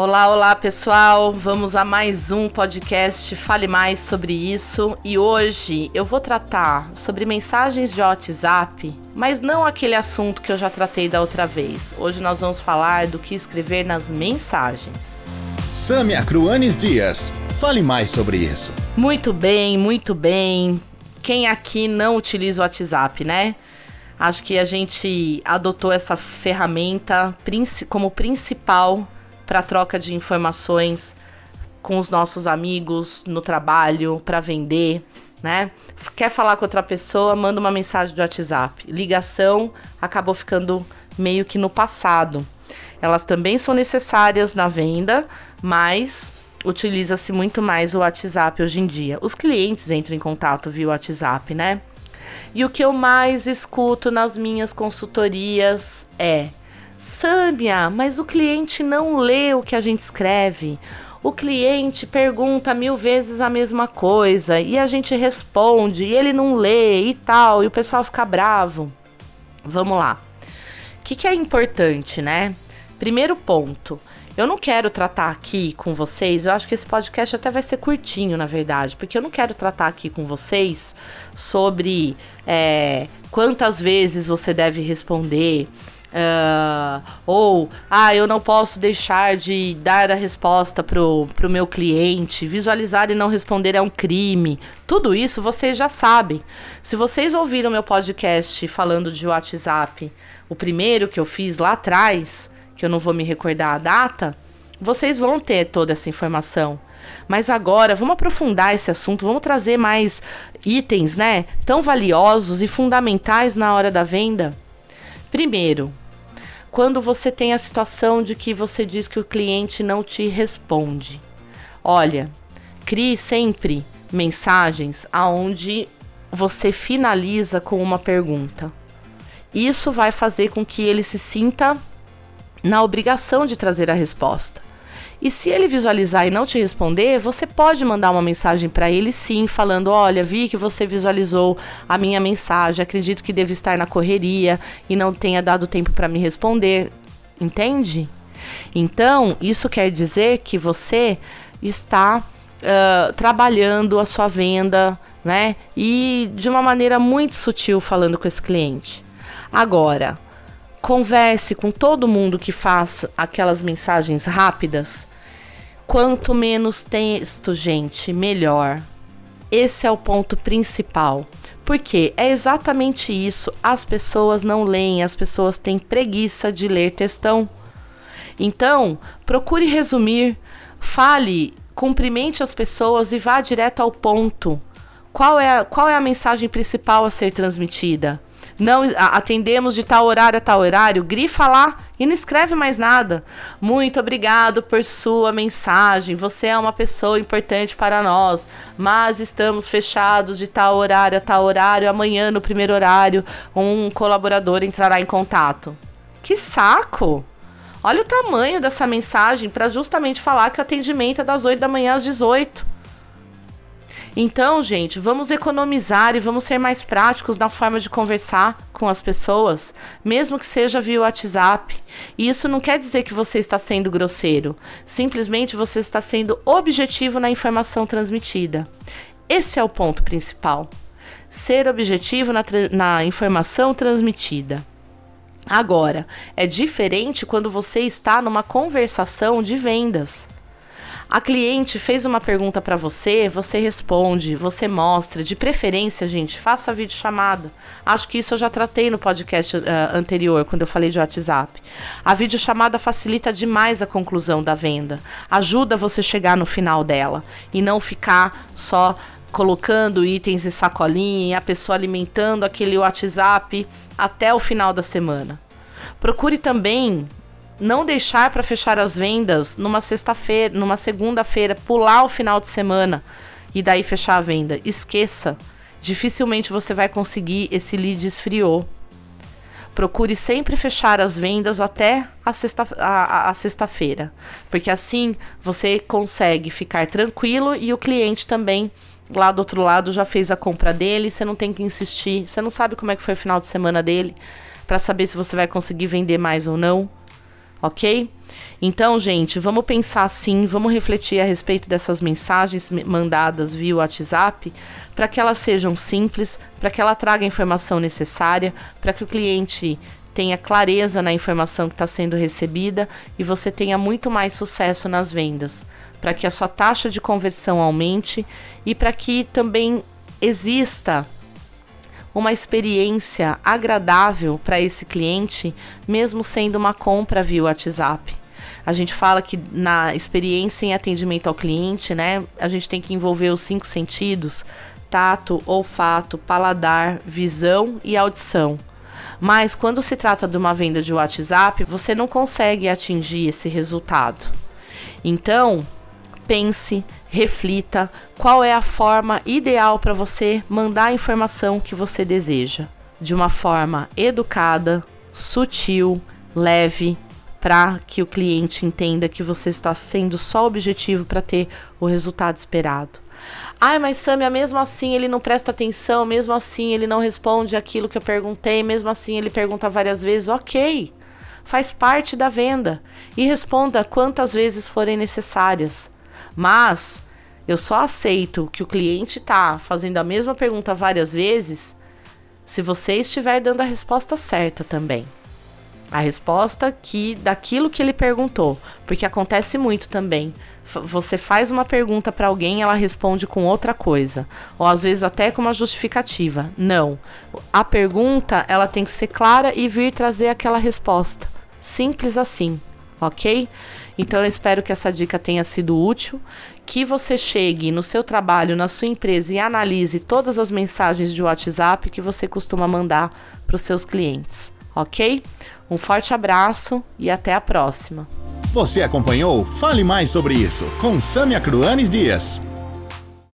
Olá, olá pessoal, vamos a mais um podcast Fale Mais sobre isso e hoje eu vou tratar sobre mensagens de WhatsApp, mas não aquele assunto que eu já tratei da outra vez. Hoje nós vamos falar do que escrever nas mensagens. Samia Cruanes Dias, fale mais sobre isso. Muito bem, muito bem. Quem aqui não utiliza o WhatsApp, né? Acho que a gente adotou essa ferramenta como principal para troca de informações com os nossos amigos no trabalho, para vender, né? Quer falar com outra pessoa, manda uma mensagem do WhatsApp. Ligação acabou ficando meio que no passado. Elas também são necessárias na venda, mas utiliza-se muito mais o WhatsApp hoje em dia. Os clientes entram em contato via WhatsApp, né? E o que eu mais escuto nas minhas consultorias é: Sâmia, mas o cliente não lê o que a gente escreve. O cliente pergunta mil vezes a mesma coisa e a gente responde e ele não lê e tal, e o pessoal fica bravo. Vamos lá. O que, que é importante, né? Primeiro ponto. Eu não quero tratar aqui com vocês, eu acho que esse podcast até vai ser curtinho, na verdade, porque eu não quero tratar aqui com vocês sobre é, quantas vezes você deve responder, Uh, ou, ah, eu não posso deixar de dar a resposta pro, pro meu cliente, visualizar e não responder é um crime. Tudo isso vocês já sabem. Se vocês ouviram meu podcast falando de WhatsApp, o primeiro que eu fiz lá atrás, que eu não vou me recordar a data, vocês vão ter toda essa informação. Mas agora, vamos aprofundar esse assunto, vamos trazer mais itens, né, tão valiosos e fundamentais na hora da venda. Primeiro, quando você tem a situação de que você diz que o cliente não te responde. Olha, crie sempre mensagens aonde você finaliza com uma pergunta. Isso vai fazer com que ele se sinta na obrigação de trazer a resposta. E se ele visualizar e não te responder, você pode mandar uma mensagem para ele sim, falando: Olha, vi que você visualizou a minha mensagem, acredito que deve estar na correria e não tenha dado tempo para me responder. Entende? Então, isso quer dizer que você está uh, trabalhando a sua venda, né? E de uma maneira muito sutil falando com esse cliente. Agora, converse com todo mundo que faz aquelas mensagens rápidas Quanto menos texto, gente, melhor. Esse é o ponto principal. Porque é exatamente isso. As pessoas não leem, as pessoas têm preguiça de ler textão. Então, procure resumir, fale, cumprimente as pessoas e vá direto ao ponto. Qual é a, qual é a mensagem principal a ser transmitida? Não atendemos de tal horário a tal horário, grifa lá e não escreve mais nada. Muito obrigado por sua mensagem. Você é uma pessoa importante para nós, mas estamos fechados de tal horário a tal horário. Amanhã, no primeiro horário, um colaborador entrará em contato. Que saco! Olha o tamanho dessa mensagem para justamente falar que o atendimento é das 8 da manhã às 18. Então, gente, vamos economizar e vamos ser mais práticos na forma de conversar com as pessoas, mesmo que seja via WhatsApp. E isso não quer dizer que você está sendo grosseiro, simplesmente você está sendo objetivo na informação transmitida. Esse é o ponto principal. Ser objetivo na, na informação transmitida. Agora, é diferente quando você está numa conversação de vendas. A cliente fez uma pergunta para você, você responde, você mostra. De preferência, gente, faça vídeo chamada. Acho que isso eu já tratei no podcast uh, anterior, quando eu falei de WhatsApp. A videochamada facilita demais a conclusão da venda. Ajuda você chegar no final dela e não ficar só colocando itens em sacolinha e a pessoa alimentando aquele WhatsApp até o final da semana. Procure também não deixar para fechar as vendas numa sexta-feira, numa segunda-feira, pular o final de semana e daí fechar a venda. Esqueça. Dificilmente você vai conseguir esse lead esfriou. Procure sempre fechar as vendas até a sexta-feira, a, a sexta porque assim você consegue ficar tranquilo e o cliente também lá do outro lado já fez a compra dele, você não tem que insistir, você não sabe como é que foi o final de semana dele para saber se você vai conseguir vender mais ou não ok? Então, gente, vamos pensar assim, vamos refletir a respeito dessas mensagens mandadas via WhatsApp, para que elas sejam simples, para que ela traga a informação necessária, para que o cliente tenha clareza na informação que está sendo recebida e você tenha muito mais sucesso nas vendas, para que a sua taxa de conversão aumente e para que também exista uma experiência agradável para esse cliente, mesmo sendo uma compra via WhatsApp. A gente fala que na experiência em atendimento ao cliente, né, a gente tem que envolver os cinco sentidos: tato, olfato, paladar, visão e audição. Mas quando se trata de uma venda de WhatsApp, você não consegue atingir esse resultado. Então, pense, reflita qual é a forma ideal para você mandar a informação que você deseja. De uma forma educada, sutil, leve, para que o cliente entenda que você está sendo só objetivo para ter o resultado esperado. Ai, mas Samia, mesmo assim ele não presta atenção, mesmo assim ele não responde aquilo que eu perguntei, mesmo assim ele pergunta várias vezes. Ok, faz parte da venda e responda quantas vezes forem necessárias. Mas eu só aceito que o cliente está fazendo a mesma pergunta várias vezes se você estiver dando a resposta certa também. A resposta que daquilo que ele perguntou, porque acontece muito também. Você faz uma pergunta para alguém, ela responde com outra coisa, ou às vezes até com uma justificativa. Não. A pergunta, ela tem que ser clara e vir trazer aquela resposta. Simples assim, OK? Então eu espero que essa dica tenha sido útil, que você chegue no seu trabalho, na sua empresa e analise todas as mensagens de WhatsApp que você costuma mandar para os seus clientes, ok? Um forte abraço e até a próxima. Você acompanhou Fale Mais sobre isso com Samia Cruanes Dias.